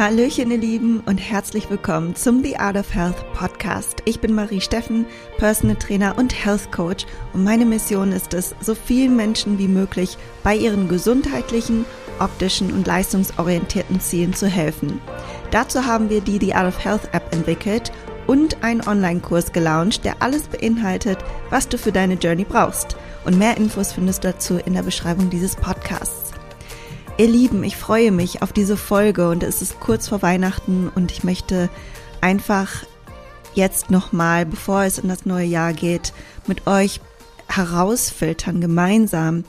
Hallöchen, ihr Lieben, und herzlich willkommen zum The Art of Health Podcast. Ich bin Marie Steffen, Personal Trainer und Health Coach, und meine Mission ist es, so vielen Menschen wie möglich bei ihren gesundheitlichen, optischen und leistungsorientierten Zielen zu helfen. Dazu haben wir die The Art of Health App entwickelt und einen Online-Kurs gelauncht, der alles beinhaltet, was du für deine Journey brauchst. Und mehr Infos findest du dazu in der Beschreibung dieses Podcasts. Ihr Lieben, ich freue mich auf diese Folge und es ist kurz vor Weihnachten und ich möchte einfach jetzt nochmal, bevor es in das neue Jahr geht, mit euch herausfiltern gemeinsam,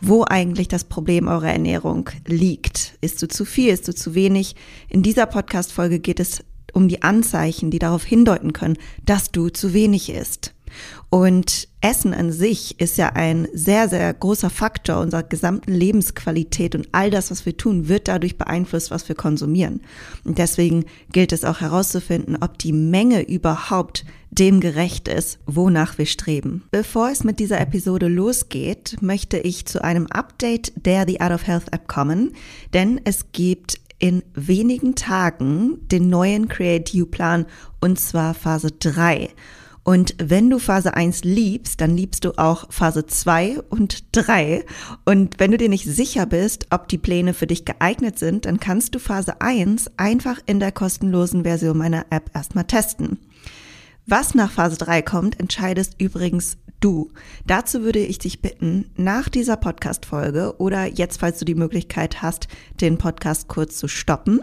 wo eigentlich das Problem eurer Ernährung liegt. Ist du zu viel, ist du zu wenig? In dieser Podcast-Folge geht es um die Anzeichen, die darauf hindeuten können, dass du zu wenig isst. Und Essen an sich ist ja ein sehr, sehr großer Faktor unserer gesamten Lebensqualität und all das, was wir tun, wird dadurch beeinflusst, was wir konsumieren. Und deswegen gilt es auch herauszufinden, ob die Menge überhaupt dem gerecht ist, wonach wir streben. Bevor es mit dieser Episode losgeht, möchte ich zu einem Update der The Art of Health App kommen, denn es gibt in wenigen Tagen den neuen Create You Plan und zwar Phase 3. Und wenn du Phase 1 liebst, dann liebst du auch Phase 2 und 3. Und wenn du dir nicht sicher bist, ob die Pläne für dich geeignet sind, dann kannst du Phase 1 einfach in der kostenlosen Version meiner App erstmal testen. Was nach Phase 3 kommt, entscheidest übrigens du. Dazu würde ich dich bitten, nach dieser Podcast-Folge oder jetzt, falls du die Möglichkeit hast, den Podcast kurz zu stoppen,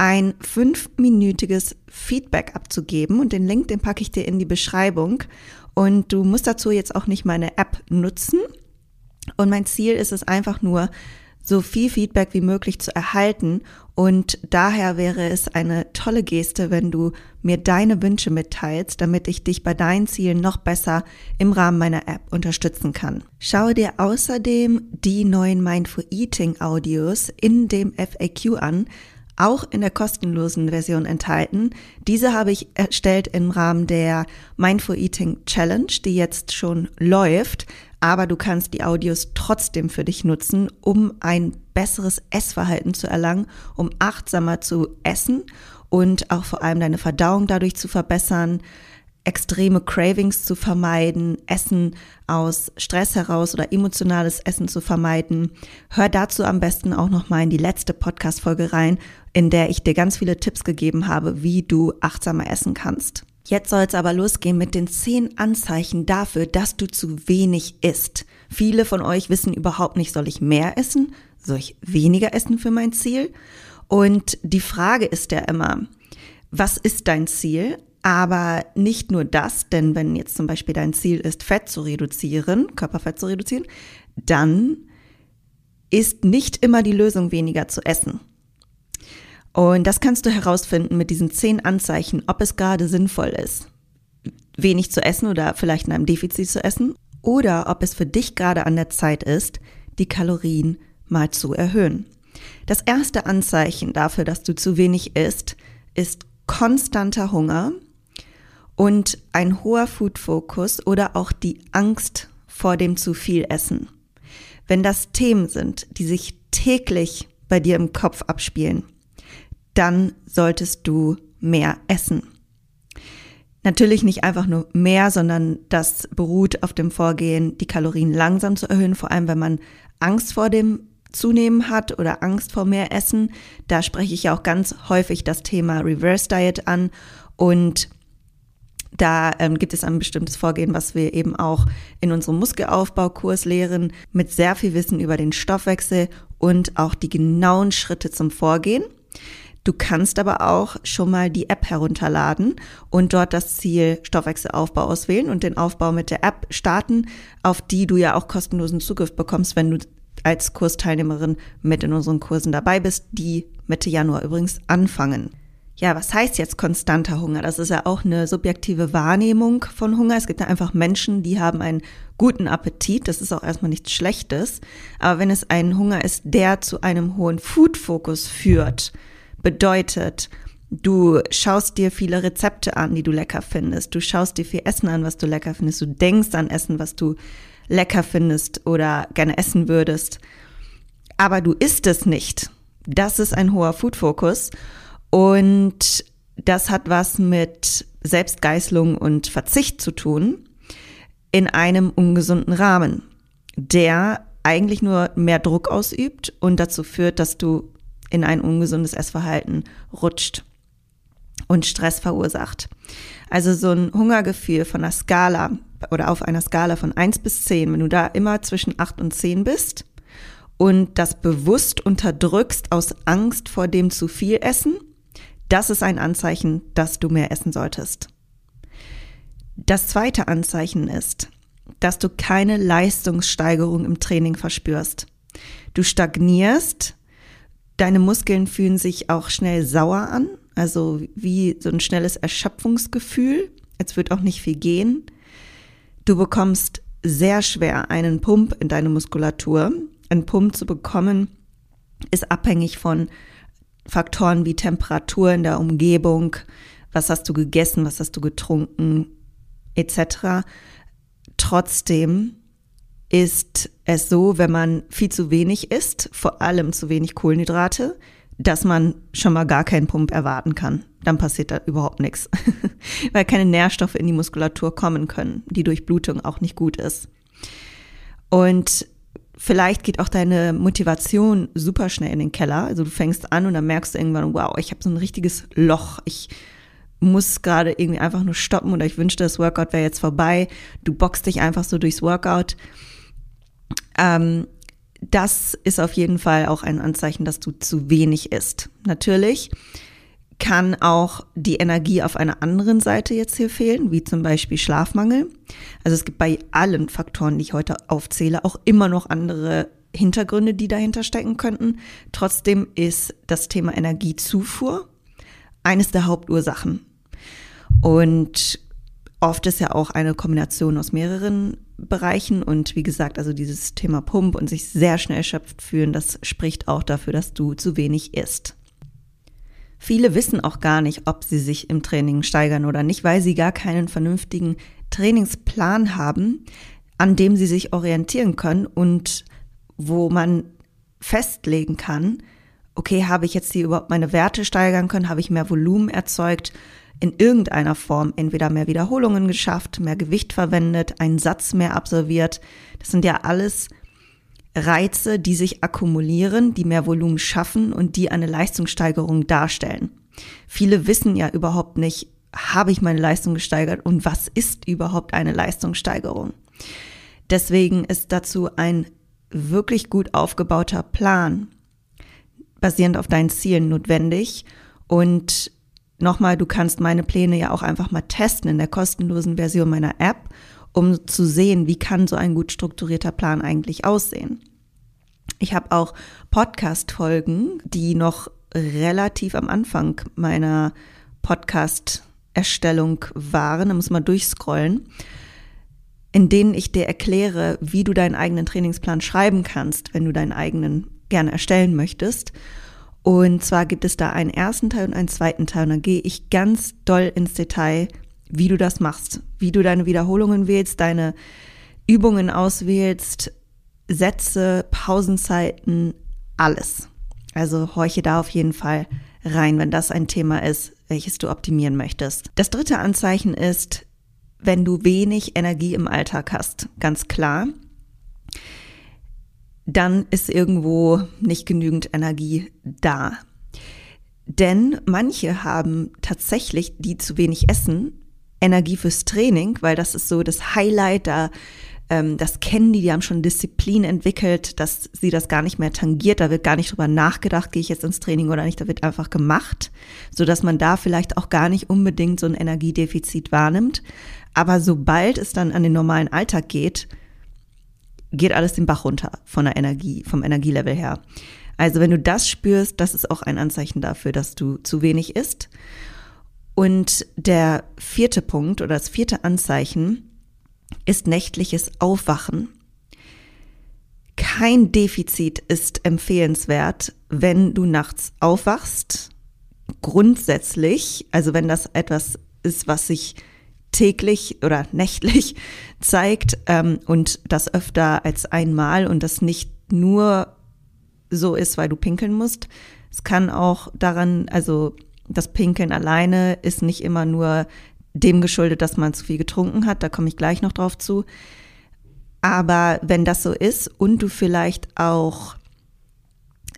ein fünfminütiges Feedback abzugeben und den Link, den packe ich dir in die Beschreibung. Und du musst dazu jetzt auch nicht meine App nutzen. Und mein Ziel ist es einfach nur, so viel Feedback wie möglich zu erhalten. Und daher wäre es eine tolle Geste, wenn du mir deine Wünsche mitteilst, damit ich dich bei deinen Zielen noch besser im Rahmen meiner App unterstützen kann. Schaue dir außerdem die neuen Mindful Eating Audios in dem FAQ an auch in der kostenlosen Version enthalten. Diese habe ich erstellt im Rahmen der Mindful Eating Challenge, die jetzt schon läuft. Aber du kannst die Audios trotzdem für dich nutzen, um ein besseres Essverhalten zu erlangen, um achtsamer zu essen und auch vor allem deine Verdauung dadurch zu verbessern, extreme Cravings zu vermeiden, Essen aus Stress heraus oder emotionales Essen zu vermeiden. Hör dazu am besten auch noch mal in die letzte Podcast Folge rein, in der ich dir ganz viele Tipps gegeben habe, wie du achtsamer essen kannst. Jetzt soll es aber losgehen mit den zehn Anzeichen dafür, dass du zu wenig isst. Viele von euch wissen überhaupt nicht, soll ich mehr essen? Soll ich weniger essen für mein Ziel? Und die Frage ist ja immer, was ist dein Ziel? Aber nicht nur das, denn wenn jetzt zum Beispiel dein Ziel ist, Fett zu reduzieren, Körperfett zu reduzieren, dann ist nicht immer die Lösung, weniger zu essen. Und das kannst du herausfinden mit diesen zehn Anzeichen, ob es gerade sinnvoll ist, wenig zu essen oder vielleicht in einem Defizit zu essen, oder ob es für dich gerade an der Zeit ist, die Kalorien mal zu erhöhen. Das erste Anzeichen dafür, dass du zu wenig isst, ist konstanter Hunger und ein hoher Food-Fokus oder auch die Angst vor dem zu viel Essen. Wenn das Themen sind, die sich täglich bei dir im Kopf abspielen, dann solltest du mehr essen. Natürlich nicht einfach nur mehr, sondern das beruht auf dem Vorgehen, die Kalorien langsam zu erhöhen, vor allem wenn man Angst vor dem Zunehmen hat oder Angst vor mehr Essen. Da spreche ich ja auch ganz häufig das Thema Reverse Diet an und da ähm, gibt es ein bestimmtes Vorgehen, was wir eben auch in unserem Muskelaufbaukurs lehren, mit sehr viel Wissen über den Stoffwechsel und auch die genauen Schritte zum Vorgehen. Du kannst aber auch schon mal die App herunterladen und dort das Ziel Stoffwechselaufbau auswählen und den Aufbau mit der App starten, auf die du ja auch kostenlosen Zugriff bekommst, wenn du als Kursteilnehmerin mit in unseren Kursen dabei bist, die Mitte Januar übrigens anfangen ja, was heißt jetzt konstanter Hunger? Das ist ja auch eine subjektive Wahrnehmung von Hunger. Es gibt ja einfach Menschen, die haben einen guten Appetit. Das ist auch erstmal nichts Schlechtes. Aber wenn es ein Hunger ist, der zu einem hohen Food-Fokus führt, bedeutet, du schaust dir viele Rezepte an, die du lecker findest. Du schaust dir viel Essen an, was du lecker findest. Du denkst an Essen, was du lecker findest oder gerne essen würdest. Aber du isst es nicht Das ist ein hoher Food-Fokus und das hat was mit Selbstgeißelung und Verzicht zu tun in einem ungesunden Rahmen, der eigentlich nur mehr Druck ausübt und dazu führt, dass du in ein ungesundes Essverhalten rutscht und Stress verursacht. Also so ein Hungergefühl von einer Skala oder auf einer Skala von eins bis zehn, wenn du da immer zwischen acht und zehn bist und das bewusst unterdrückst aus Angst vor dem zu viel Essen, das ist ein Anzeichen, dass du mehr essen solltest. Das zweite Anzeichen ist, dass du keine Leistungssteigerung im Training verspürst. Du stagnierst, deine Muskeln fühlen sich auch schnell sauer an, also wie so ein schnelles Erschöpfungsgefühl. Es wird auch nicht viel gehen. Du bekommst sehr schwer einen Pump in deine Muskulatur. Ein Pump zu bekommen ist abhängig von Faktoren wie Temperatur in der Umgebung, was hast du gegessen, was hast du getrunken, etc. Trotzdem ist es so, wenn man viel zu wenig isst, vor allem zu wenig Kohlenhydrate, dass man schon mal gar keinen Pump erwarten kann. Dann passiert da überhaupt nichts, weil keine Nährstoffe in die Muskulatur kommen können, die Durchblutung auch nicht gut ist. Und vielleicht geht auch deine Motivation super schnell in den Keller. Also du fängst an und dann merkst du irgendwann, wow, ich habe so ein richtiges Loch. Ich muss gerade irgendwie einfach nur stoppen oder ich wünschte, das Workout wäre jetzt vorbei. Du boxst dich einfach so durchs Workout. Ähm, das ist auf jeden Fall auch ein Anzeichen, dass du zu wenig isst. Natürlich kann auch die Energie auf einer anderen Seite jetzt hier fehlen, wie zum Beispiel Schlafmangel. Also es gibt bei allen Faktoren, die ich heute aufzähle, auch immer noch andere Hintergründe, die dahinter stecken könnten. Trotzdem ist das Thema Energiezufuhr eines der Hauptursachen. Und oft ist ja auch eine Kombination aus mehreren Bereichen und wie gesagt, also dieses Thema Pump und sich sehr schnell erschöpft fühlen, das spricht auch dafür, dass du zu wenig isst. Viele wissen auch gar nicht, ob sie sich im Training steigern oder nicht, weil sie gar keinen vernünftigen Trainingsplan haben, an dem sie sich orientieren können und wo man festlegen kann, okay, habe ich jetzt hier überhaupt meine Werte steigern können, habe ich mehr Volumen erzeugt, in irgendeiner Form entweder mehr Wiederholungen geschafft, mehr Gewicht verwendet, einen Satz mehr absolviert. Das sind ja alles Reize, die sich akkumulieren, die mehr Volumen schaffen und die eine Leistungssteigerung darstellen. Viele wissen ja überhaupt nicht, habe ich meine Leistung gesteigert und was ist überhaupt eine Leistungssteigerung. Deswegen ist dazu ein wirklich gut aufgebauter Plan basierend auf deinen Zielen notwendig und Nochmal, du kannst meine Pläne ja auch einfach mal testen in der kostenlosen Version meiner App, um zu sehen, wie kann so ein gut strukturierter Plan eigentlich aussehen. Ich habe auch Podcast-Folgen, die noch relativ am Anfang meiner Podcast-Erstellung waren. Da muss man durchscrollen in denen ich dir erkläre, wie du deinen eigenen Trainingsplan schreiben kannst, wenn du deinen eigenen gerne erstellen möchtest. Und zwar gibt es da einen ersten Teil und einen zweiten Teil. Und dann gehe ich ganz doll ins Detail, wie du das machst, wie du deine Wiederholungen wählst, deine Übungen auswählst, Sätze, Pausenzeiten, alles. Also horche da auf jeden Fall rein, wenn das ein Thema ist, welches du optimieren möchtest. Das dritte Anzeichen ist, wenn du wenig Energie im Alltag hast, ganz klar dann ist irgendwo nicht genügend Energie da. Denn manche haben tatsächlich, die zu wenig essen, Energie fürs Training, weil das ist so das Highlight, da ähm, das kennen die, die haben schon Disziplin entwickelt, dass sie das gar nicht mehr tangiert, da wird gar nicht drüber nachgedacht, gehe ich jetzt ins Training oder nicht, da wird einfach gemacht, so dass man da vielleicht auch gar nicht unbedingt so ein Energiedefizit wahrnimmt. Aber sobald es dann an den normalen Alltag geht, geht alles den Bach runter von der Energie, vom Energielevel her. Also wenn du das spürst, das ist auch ein Anzeichen dafür, dass du zu wenig isst. Und der vierte Punkt oder das vierte Anzeichen ist nächtliches Aufwachen. Kein Defizit ist empfehlenswert, wenn du nachts aufwachst. Grundsätzlich, also wenn das etwas ist, was sich täglich oder nächtlich zeigt ähm, und das öfter als einmal und das nicht nur so ist, weil du pinkeln musst, Es kann auch daran, also das Pinkeln alleine ist nicht immer nur dem geschuldet, dass man zu viel getrunken hat, da komme ich gleich noch drauf zu. Aber wenn das so ist und du vielleicht auch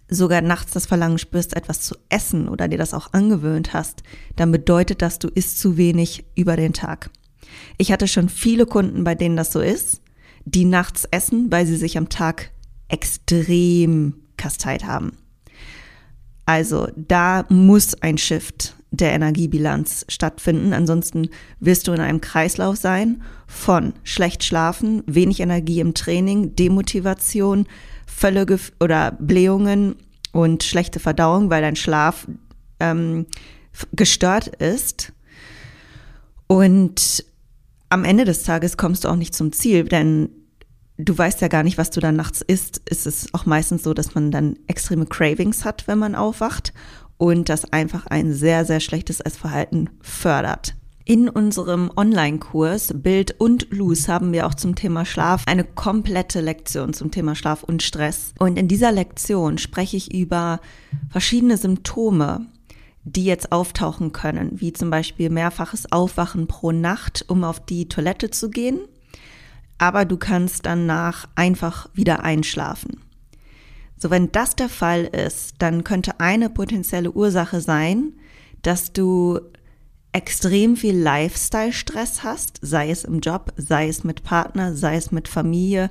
sogar nachts das Verlangen spürst, etwas zu essen oder dir das auch angewöhnt hast, dann bedeutet das, du isst zu wenig über den Tag. Ich hatte schon viele Kunden, bei denen das so ist, die nachts essen, weil sie sich am Tag extrem kasteit haben. Also da muss ein Shift der Energiebilanz stattfinden. Ansonsten wirst du in einem Kreislauf sein von schlecht schlafen, wenig Energie im Training, Demotivation, völlige oder Blähungen und schlechte Verdauung, weil dein Schlaf ähm, gestört ist. Und am Ende des Tages kommst du auch nicht zum Ziel, denn du weißt ja gar nicht, was du dann nachts isst. Es ist auch meistens so, dass man dann extreme Cravings hat, wenn man aufwacht und das einfach ein sehr, sehr schlechtes Essverhalten fördert. In unserem Online-Kurs Bild und Lose haben wir auch zum Thema Schlaf eine komplette Lektion zum Thema Schlaf und Stress. Und in dieser Lektion spreche ich über verschiedene Symptome, die jetzt auftauchen können, wie zum Beispiel mehrfaches Aufwachen pro Nacht, um auf die Toilette zu gehen. Aber du kannst danach einfach wieder einschlafen. So, wenn das der Fall ist, dann könnte eine potenzielle Ursache sein, dass du extrem viel Lifestyle-Stress hast, sei es im Job, sei es mit Partner, sei es mit Familie,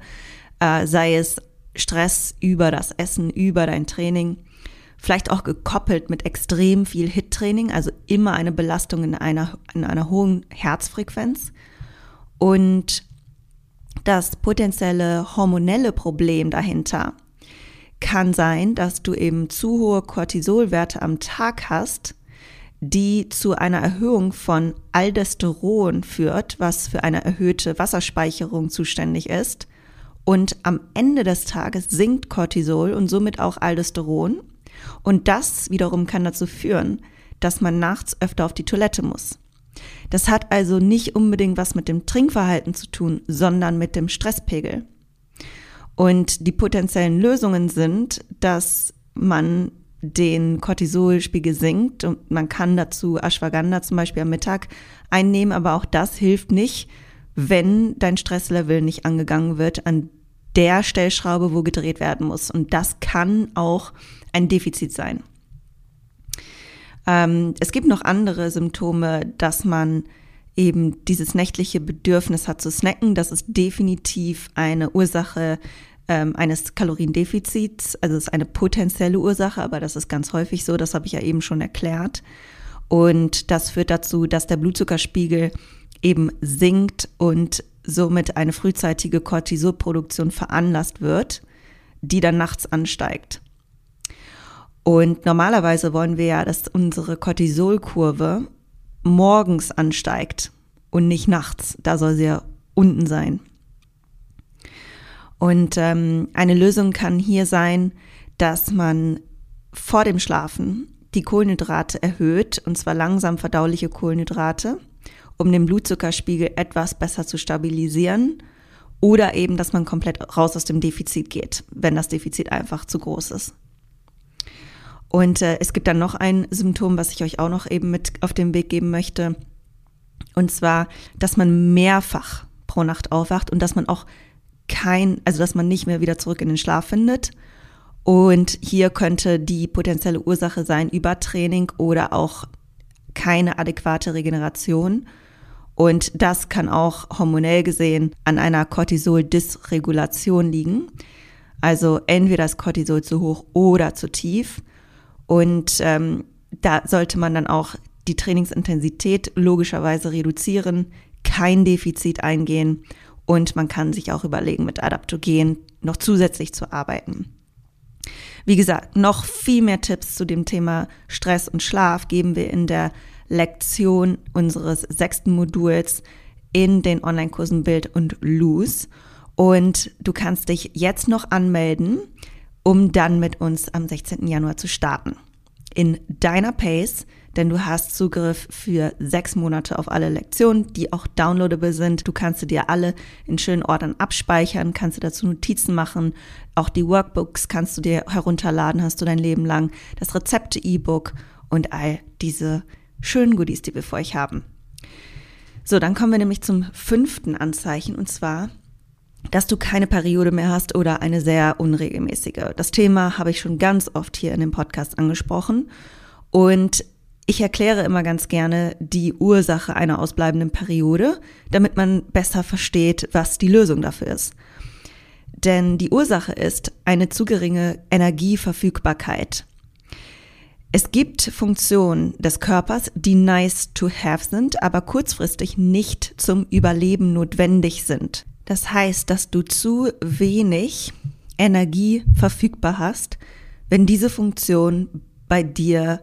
äh, sei es Stress über das Essen, über dein Training, vielleicht auch gekoppelt mit extrem viel HIT-Training, also immer eine Belastung in einer, in einer hohen Herzfrequenz. Und das potenzielle hormonelle Problem dahinter kann sein, dass du eben zu hohe Cortisolwerte am Tag hast, die zu einer Erhöhung von Aldosteron führt, was für eine erhöhte Wasserspeicherung zuständig ist. Und am Ende des Tages sinkt Cortisol und somit auch Aldosteron. Und das wiederum kann dazu führen, dass man nachts öfter auf die Toilette muss. Das hat also nicht unbedingt was mit dem Trinkverhalten zu tun, sondern mit dem Stresspegel. Und die potenziellen Lösungen sind, dass man den Cortisolspiegel sinkt und man kann dazu Ashwagandha zum Beispiel am Mittag einnehmen, aber auch das hilft nicht, wenn dein Stresslevel nicht angegangen wird an der Stellschraube, wo gedreht werden muss. Und das kann auch ein Defizit sein. Ähm, es gibt noch andere Symptome, dass man eben dieses nächtliche Bedürfnis hat zu snacken. Das ist definitiv eine Ursache ähm, eines Kaloriendefizits. Also es ist eine potenzielle Ursache, aber das ist ganz häufig so. Das habe ich ja eben schon erklärt. Und das führt dazu, dass der Blutzuckerspiegel eben sinkt und somit eine frühzeitige Cortisolproduktion veranlasst wird, die dann nachts ansteigt. Und normalerweise wollen wir ja, dass unsere Cortisolkurve morgens ansteigt und nicht nachts. Da soll sie ja unten sein. Und ähm, eine Lösung kann hier sein, dass man vor dem Schlafen die Kohlenhydrate erhöht, und zwar langsam verdauliche Kohlenhydrate, um den Blutzuckerspiegel etwas besser zu stabilisieren. Oder eben, dass man komplett raus aus dem Defizit geht, wenn das Defizit einfach zu groß ist. Und äh, es gibt dann noch ein Symptom, was ich euch auch noch eben mit auf den Weg geben möchte. Und zwar, dass man mehrfach pro Nacht aufwacht und dass man auch kein, also dass man nicht mehr wieder zurück in den Schlaf findet. Und hier könnte die potenzielle Ursache sein Übertraining oder auch keine adäquate Regeneration. Und das kann auch hormonell gesehen an einer Cortisol-Dysregulation liegen. Also entweder das Cortisol zu hoch oder zu tief. Und ähm, da sollte man dann auch die Trainingsintensität logischerweise reduzieren, kein Defizit eingehen und man kann sich auch überlegen, mit Adaptogen noch zusätzlich zu arbeiten. Wie gesagt, noch viel mehr Tipps zu dem Thema Stress und Schlaf geben wir in der Lektion unseres sechsten Moduls in den Online-Kursen Bild und Lose. Und du kannst dich jetzt noch anmelden, um dann mit uns am 16. Januar zu starten. in deiner Pace, denn du hast Zugriff für sechs Monate auf alle Lektionen, die auch downloadable sind. Du kannst sie dir alle in schönen Ordnern abspeichern, kannst du dazu Notizen machen. Auch die Workbooks kannst du dir herunterladen, hast du dein Leben lang. Das Rezepte-E-Book und all diese schönen Goodies, die wir für euch haben. So, dann kommen wir nämlich zum fünften Anzeichen und zwar, dass du keine Periode mehr hast oder eine sehr unregelmäßige. Das Thema habe ich schon ganz oft hier in dem Podcast angesprochen und ich erkläre immer ganz gerne die Ursache einer ausbleibenden Periode, damit man besser versteht, was die Lösung dafür ist. Denn die Ursache ist eine zu geringe Energieverfügbarkeit. Es gibt Funktionen des Körpers, die nice to have sind, aber kurzfristig nicht zum Überleben notwendig sind. Das heißt, dass du zu wenig Energie verfügbar hast, wenn diese Funktionen bei dir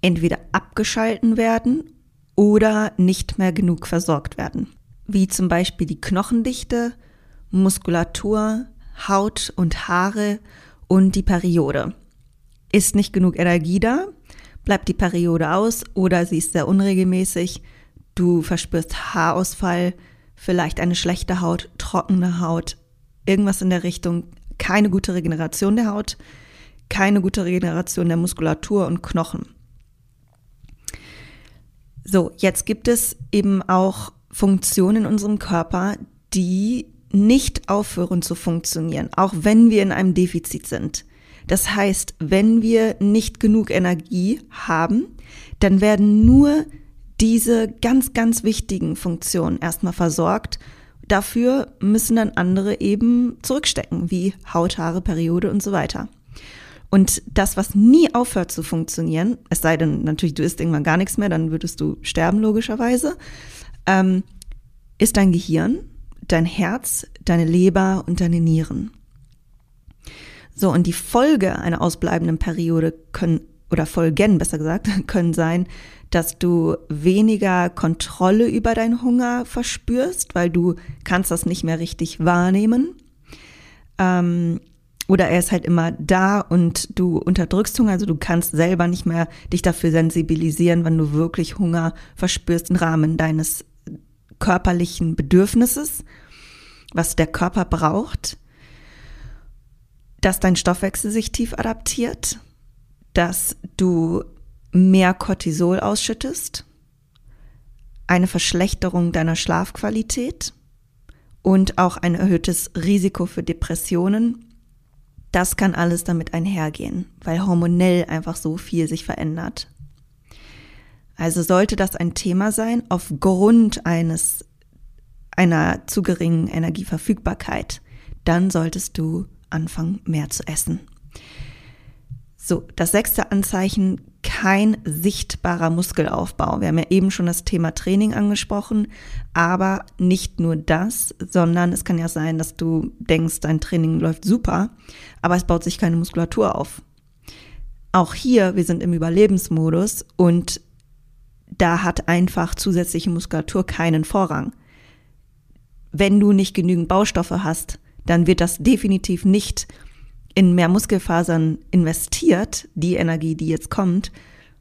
entweder abgeschalten werden oder nicht mehr genug versorgt werden. Wie zum Beispiel die Knochendichte, Muskulatur, Haut und Haare und die Periode. Ist nicht genug Energie da, bleibt die Periode aus oder sie ist sehr unregelmäßig, du verspürst Haarausfall, vielleicht eine schlechte Haut, trockene Haut, irgendwas in der Richtung, keine gute Regeneration der Haut, keine gute Regeneration der Muskulatur und Knochen. So, jetzt gibt es eben auch Funktionen in unserem Körper, die nicht aufhören zu funktionieren, auch wenn wir in einem Defizit sind. Das heißt, wenn wir nicht genug Energie haben, dann werden nur diese ganz, ganz wichtigen Funktionen erstmal versorgt. Dafür müssen dann andere eben zurückstecken, wie Haut, Haare, Periode und so weiter. Und das, was nie aufhört zu funktionieren, es sei denn natürlich, du isst irgendwann gar nichts mehr, dann würdest du sterben logischerweise, ähm, ist dein Gehirn, dein Herz, deine Leber und deine Nieren. So, und die Folge einer ausbleibenden Periode können, oder Folgen besser gesagt, können sein, dass du weniger Kontrolle über deinen Hunger verspürst, weil du kannst das nicht mehr richtig wahrnehmen. Ähm, oder er ist halt immer da und du unterdrückst Hunger, also du kannst selber nicht mehr dich dafür sensibilisieren, wenn du wirklich Hunger verspürst im Rahmen deines körperlichen Bedürfnisses, was der Körper braucht, dass dein Stoffwechsel sich tief adaptiert, dass du mehr Cortisol ausschüttest, eine Verschlechterung deiner Schlafqualität und auch ein erhöhtes Risiko für Depressionen das kann alles damit einhergehen, weil hormonell einfach so viel sich verändert. Also sollte das ein Thema sein aufgrund eines einer zu geringen Energieverfügbarkeit, dann solltest du anfangen, mehr zu essen. So, das sechste Anzeichen, kein sichtbarer Muskelaufbau. Wir haben ja eben schon das Thema Training angesprochen, aber nicht nur das, sondern es kann ja sein, dass du denkst, dein Training läuft super, aber es baut sich keine Muskulatur auf. Auch hier, wir sind im Überlebensmodus und da hat einfach zusätzliche Muskulatur keinen Vorrang. Wenn du nicht genügend Baustoffe hast, dann wird das definitiv nicht in mehr Muskelfasern investiert, die Energie, die jetzt kommt,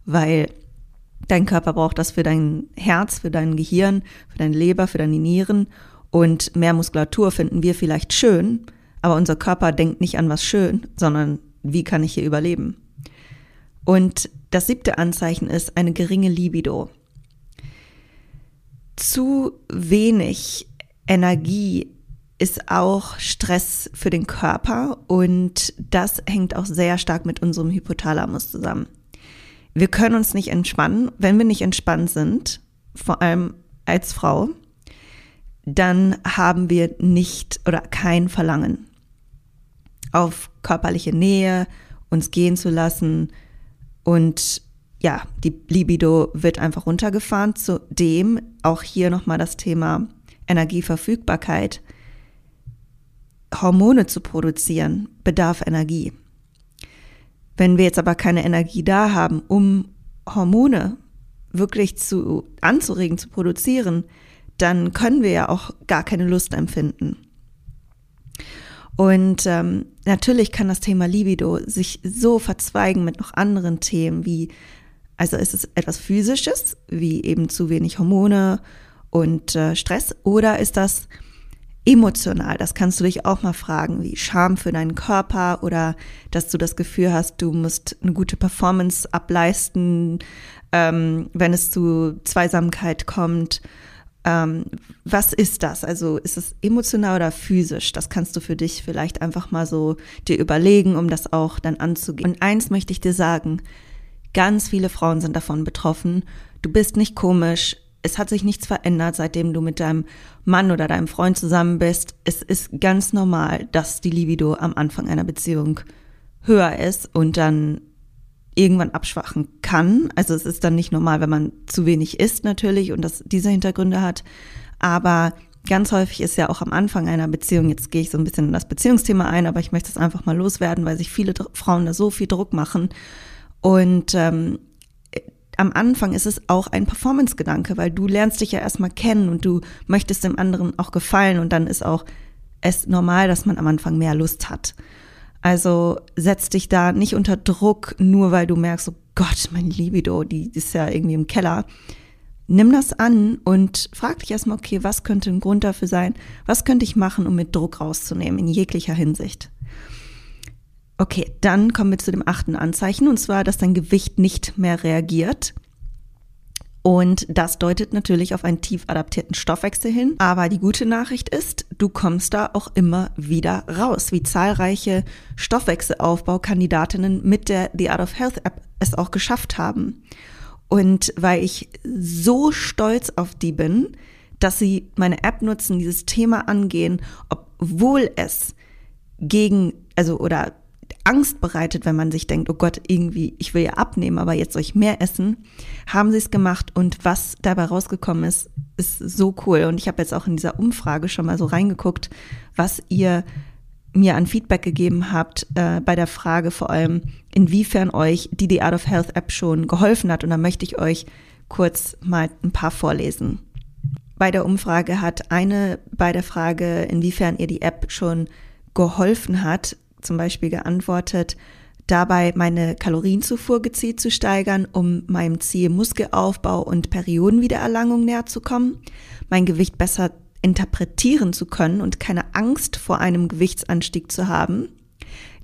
weil dein Körper braucht das für dein Herz, für dein Gehirn, für deine Leber, für deine Nieren und mehr Muskulatur finden wir vielleicht schön, aber unser Körper denkt nicht an was schön, sondern wie kann ich hier überleben? Und das siebte Anzeichen ist eine geringe Libido. Zu wenig Energie ist auch Stress für den Körper und das hängt auch sehr stark mit unserem Hypothalamus zusammen. Wir können uns nicht entspannen. Wenn wir nicht entspannt sind, vor allem als Frau, dann haben wir nicht oder kein Verlangen auf körperliche Nähe, uns gehen zu lassen und ja, die Libido wird einfach runtergefahren. Zudem auch hier nochmal das Thema Energieverfügbarkeit. Hormone zu produzieren, bedarf Energie. Wenn wir jetzt aber keine Energie da haben, um Hormone wirklich zu, anzuregen, zu produzieren, dann können wir ja auch gar keine Lust empfinden. Und ähm, natürlich kann das Thema Libido sich so verzweigen mit noch anderen Themen wie, also ist es etwas Physisches, wie eben zu wenig Hormone und äh, Stress, oder ist das emotional? Das kannst du dich auch mal fragen, wie Scham für deinen Körper oder dass du das Gefühl hast, du musst eine gute Performance ableisten, ähm, wenn es zu Zweisamkeit kommt ähm, was ist das? Also ist es emotional oder physisch? Das kannst du für dich vielleicht einfach mal so dir überlegen, um das auch dann anzugehen. Und eins möchte ich dir sagen, ganz viele Frauen sind davon betroffen. Du bist nicht komisch. Es hat sich nichts verändert, seitdem du mit deinem Mann oder deinem Freund zusammen bist. Es ist ganz normal, dass die Libido am Anfang einer Beziehung höher ist und dann irgendwann abschwachen kann. Also es ist dann nicht normal, wenn man zu wenig isst natürlich und das diese Hintergründe hat. Aber ganz häufig ist ja auch am Anfang einer Beziehung, jetzt gehe ich so ein bisschen in das Beziehungsthema ein, aber ich möchte es einfach mal loswerden, weil sich viele Frauen da so viel Druck machen. Und ähm, am Anfang ist es auch ein Performance-Gedanke, weil du lernst dich ja erstmal kennen und du möchtest dem anderen auch gefallen und dann ist auch es normal, dass man am Anfang mehr Lust hat. Also setz dich da nicht unter Druck, nur weil du merkst, oh Gott, mein Libido, die ist ja irgendwie im Keller. Nimm das an und frag dich erstmal, okay, was könnte ein Grund dafür sein? Was könnte ich machen, um mit Druck rauszunehmen, in jeglicher Hinsicht? Okay, dann kommen wir zu dem achten Anzeichen, und zwar, dass dein Gewicht nicht mehr reagiert. Und das deutet natürlich auf einen tief adaptierten Stoffwechsel hin. Aber die gute Nachricht ist, du kommst da auch immer wieder raus, wie zahlreiche Stoffwechselaufbaukandidatinnen mit der The Art of Health App es auch geschafft haben. Und weil ich so stolz auf die bin, dass sie meine App nutzen, dieses Thema angehen, obwohl es gegen, also oder Angst bereitet, wenn man sich denkt, oh Gott, irgendwie, ich will ja abnehmen, aber jetzt soll ich mehr essen, haben sie es gemacht und was dabei rausgekommen ist, ist so cool. Und ich habe jetzt auch in dieser Umfrage schon mal so reingeguckt, was ihr mir an Feedback gegeben habt äh, bei der Frage vor allem, inwiefern euch die The Art of Health App schon geholfen hat. Und da möchte ich euch kurz mal ein paar vorlesen. Bei der Umfrage hat eine bei der Frage, inwiefern ihr die App schon geholfen hat, zum Beispiel geantwortet, dabei meine Kalorienzufuhr gezielt zu steigern, um meinem Ziel Muskelaufbau und Periodenwiedererlangung näher zu kommen, mein Gewicht besser interpretieren zu können und keine Angst vor einem Gewichtsanstieg zu haben,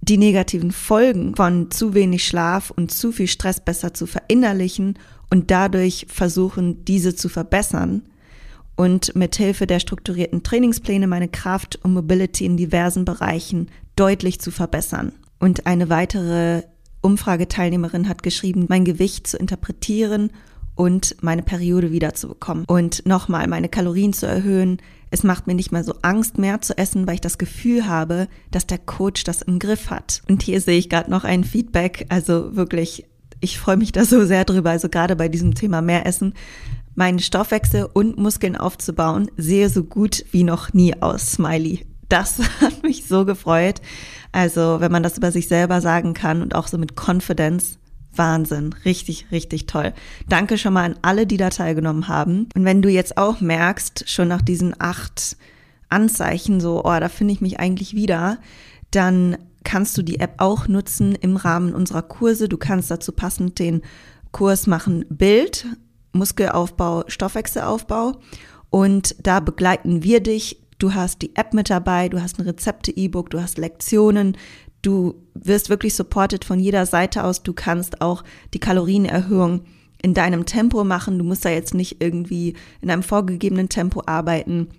die negativen Folgen von zu wenig Schlaf und zu viel Stress besser zu verinnerlichen und dadurch versuchen, diese zu verbessern und mithilfe der strukturierten Trainingspläne meine Kraft und Mobility in diversen Bereichen deutlich zu verbessern. Und eine weitere Umfrageteilnehmerin hat geschrieben, mein Gewicht zu interpretieren und meine Periode wiederzubekommen. Und nochmal, meine Kalorien zu erhöhen. Es macht mir nicht mehr so Angst mehr zu essen, weil ich das Gefühl habe, dass der Coach das im Griff hat. Und hier sehe ich gerade noch ein Feedback. Also wirklich, ich freue mich da so sehr drüber. Also gerade bei diesem Thema mehr Essen. Meinen Stoffwechsel und Muskeln aufzubauen, sehe so gut wie noch nie aus. Smiley das hat mich so gefreut. Also, wenn man das über sich selber sagen kann und auch so mit Confidence, Wahnsinn, richtig, richtig toll. Danke schon mal an alle, die da teilgenommen haben. Und wenn du jetzt auch merkst, schon nach diesen acht Anzeichen, so, oh, da finde ich mich eigentlich wieder, dann kannst du die App auch nutzen im Rahmen unserer Kurse. Du kannst dazu passend den Kurs machen Bild, Muskelaufbau, Stoffwechselaufbau. Und da begleiten wir dich Du hast die App mit dabei, du hast ein Rezepte-E-Book, du hast Lektionen, du wirst wirklich supported von jeder Seite aus. Du kannst auch die Kalorienerhöhung in deinem Tempo machen. Du musst da jetzt nicht irgendwie in einem vorgegebenen Tempo arbeiten.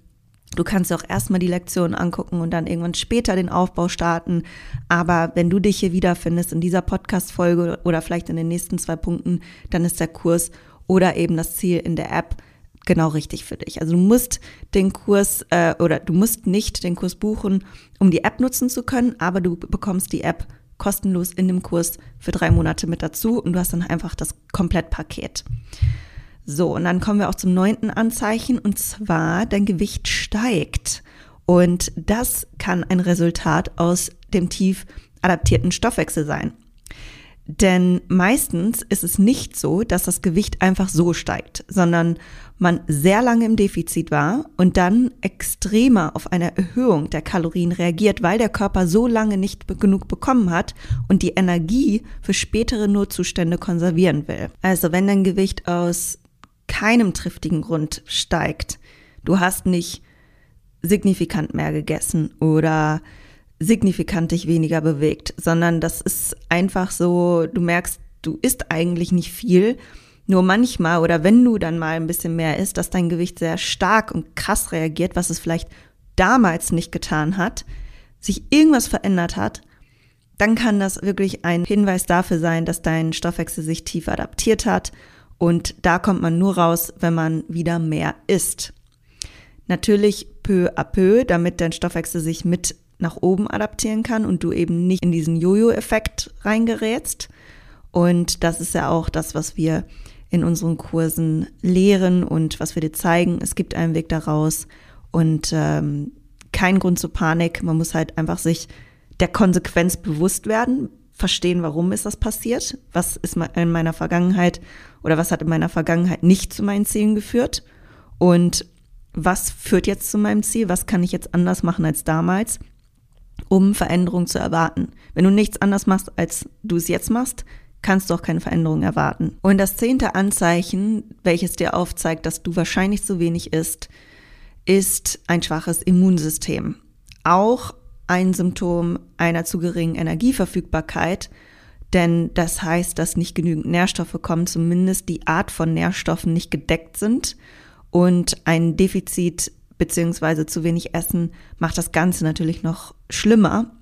Du kannst auch erstmal die Lektionen angucken und dann irgendwann später den Aufbau starten. Aber wenn du dich hier wiederfindest in dieser Podcast-Folge oder vielleicht in den nächsten zwei Punkten, dann ist der Kurs oder eben das Ziel in der App genau richtig für dich. Also du musst den Kurs äh, oder du musst nicht den Kurs buchen, um die App nutzen zu können, aber du bekommst die App kostenlos in dem Kurs für drei Monate mit dazu und du hast dann einfach das Komplettpaket. So, und dann kommen wir auch zum neunten Anzeichen und zwar dein Gewicht steigt. Und das kann ein Resultat aus dem tief adaptierten Stoffwechsel sein. Denn meistens ist es nicht so, dass das Gewicht einfach so steigt, sondern man sehr lange im Defizit war und dann extremer auf eine Erhöhung der Kalorien reagiert, weil der Körper so lange nicht genug bekommen hat und die Energie für spätere Notzustände konservieren will. Also wenn dein Gewicht aus keinem triftigen Grund steigt, du hast nicht signifikant mehr gegessen oder signifikant dich weniger bewegt, sondern das ist einfach so, du merkst, du isst eigentlich nicht viel, nur manchmal oder wenn du dann mal ein bisschen mehr isst, dass dein Gewicht sehr stark und krass reagiert, was es vielleicht damals nicht getan hat, sich irgendwas verändert hat, dann kann das wirklich ein Hinweis dafür sein, dass dein Stoffwechsel sich tief adaptiert hat und da kommt man nur raus, wenn man wieder mehr isst. Natürlich peu à peu, damit dein Stoffwechsel sich mit nach oben adaptieren kann und du eben nicht in diesen Jojo-Effekt reingerätst. Und das ist ja auch das, was wir in unseren Kursen lehren und was wir dir zeigen. Es gibt einen Weg daraus und ähm, kein Grund zur Panik. Man muss halt einfach sich der Konsequenz bewusst werden, verstehen, warum ist das passiert, was ist in meiner Vergangenheit oder was hat in meiner Vergangenheit nicht zu meinen Zielen geführt und was führt jetzt zu meinem Ziel, was kann ich jetzt anders machen als damals um Veränderung zu erwarten. Wenn du nichts anders machst, als du es jetzt machst, kannst du auch keine Veränderung erwarten. Und das zehnte Anzeichen, welches dir aufzeigt, dass du wahrscheinlich zu wenig isst, ist ein schwaches Immunsystem. Auch ein Symptom einer zu geringen Energieverfügbarkeit, denn das heißt, dass nicht genügend Nährstoffe kommen, zumindest die Art von Nährstoffen nicht gedeckt sind und ein Defizit beziehungsweise zu wenig Essen macht das Ganze natürlich noch schlimmer.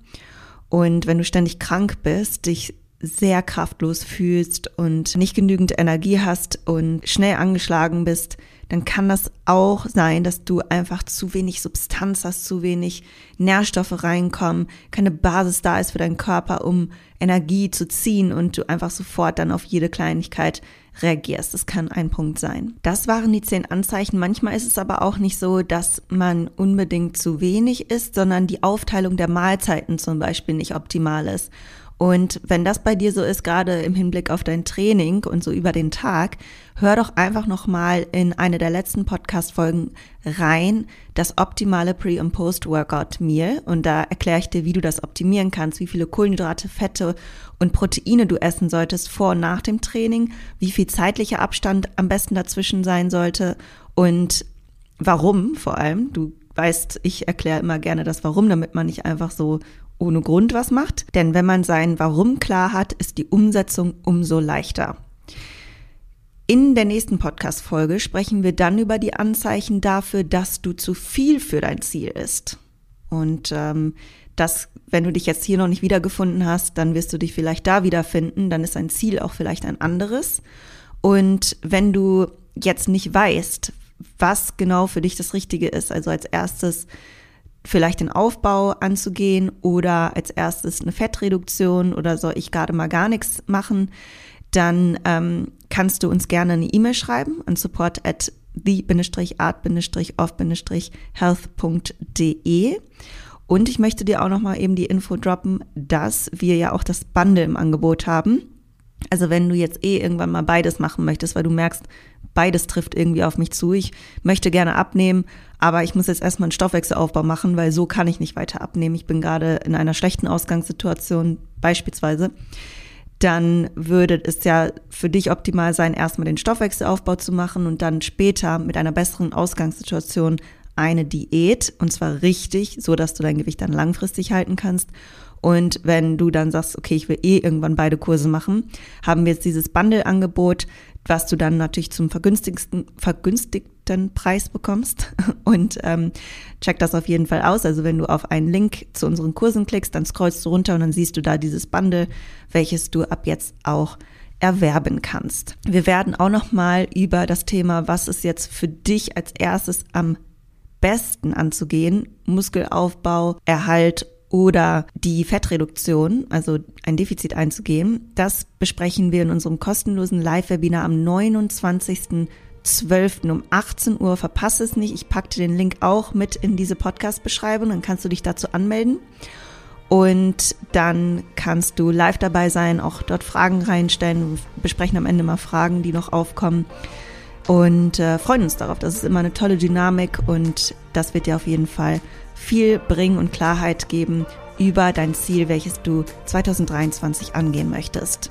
Und wenn du ständig krank bist, dich sehr kraftlos fühlst und nicht genügend Energie hast und schnell angeschlagen bist, dann kann das auch sein, dass du einfach zu wenig Substanz hast, zu wenig Nährstoffe reinkommen, keine Basis da ist für deinen Körper, um Energie zu ziehen und du einfach sofort dann auf jede Kleinigkeit reagierst. Das kann ein Punkt sein. Das waren die zehn Anzeichen. Manchmal ist es aber auch nicht so, dass man unbedingt zu wenig isst, sondern die Aufteilung der Mahlzeiten zum Beispiel nicht optimal ist. Und wenn das bei dir so ist, gerade im Hinblick auf dein Training und so über den Tag, hör doch einfach nochmal in eine der letzten Podcast-Folgen rein, das optimale Pre- und Post-Workout-Meal. Und da erkläre ich dir, wie du das optimieren kannst, wie viele Kohlenhydrate, Fette und Proteine du essen solltest vor und nach dem Training, wie viel zeitlicher Abstand am besten dazwischen sein sollte und warum vor allem. Du weißt, ich erkläre immer gerne das Warum, damit man nicht einfach so ohne Grund was macht. Denn wenn man sein Warum klar hat, ist die Umsetzung umso leichter. In der nächsten Podcast-Folge sprechen wir dann über die Anzeichen dafür, dass du zu viel für dein Ziel ist. Und ähm, das, wenn du dich jetzt hier noch nicht wiedergefunden hast, dann wirst du dich vielleicht da wiederfinden. Dann ist dein Ziel auch vielleicht ein anderes. Und wenn du jetzt nicht weißt, was genau für dich das Richtige ist, also als erstes vielleicht den Aufbau anzugehen oder als erstes eine Fettreduktion oder soll ich gerade mal gar nichts machen, dann ähm, kannst du uns gerne eine E-Mail schreiben an support at the-art-off-health.de und ich möchte dir auch nochmal eben die Info droppen, dass wir ja auch das Bundle im Angebot haben. Also wenn du jetzt eh irgendwann mal beides machen möchtest, weil du merkst, beides trifft irgendwie auf mich zu. Ich möchte gerne abnehmen, aber ich muss jetzt erstmal einen Stoffwechselaufbau machen, weil so kann ich nicht weiter abnehmen. Ich bin gerade in einer schlechten Ausgangssituation beispielsweise. Dann würde es ja für dich optimal sein, erstmal den Stoffwechselaufbau zu machen und dann später mit einer besseren Ausgangssituation eine Diät und zwar richtig, so dass du dein Gewicht dann langfristig halten kannst. Und wenn du dann sagst, okay, ich will eh irgendwann beide Kurse machen, haben wir jetzt dieses Bundle-Angebot was du dann natürlich zum vergünstigsten, vergünstigten Preis bekommst. Und ähm, check das auf jeden Fall aus. Also wenn du auf einen Link zu unseren Kursen klickst, dann scrollst du runter und dann siehst du da dieses Bundle, welches du ab jetzt auch erwerben kannst. Wir werden auch noch mal über das Thema, was ist jetzt für dich als erstes am besten anzugehen, Muskelaufbau, Erhalt oder die Fettreduktion, also ein Defizit einzugehen, das besprechen wir in unserem kostenlosen Live-Webinar am 29.12. um 18 Uhr. Verpasse es nicht. Ich packte den Link auch mit in diese Podcast-Beschreibung. Dann kannst du dich dazu anmelden. Und dann kannst du live dabei sein, auch dort Fragen reinstellen. Wir besprechen am Ende mal Fragen, die noch aufkommen. Und äh, freuen uns darauf. Das ist immer eine tolle Dynamik und das wird dir auf jeden Fall viel bringen und Klarheit geben über dein Ziel, welches du 2023 angehen möchtest.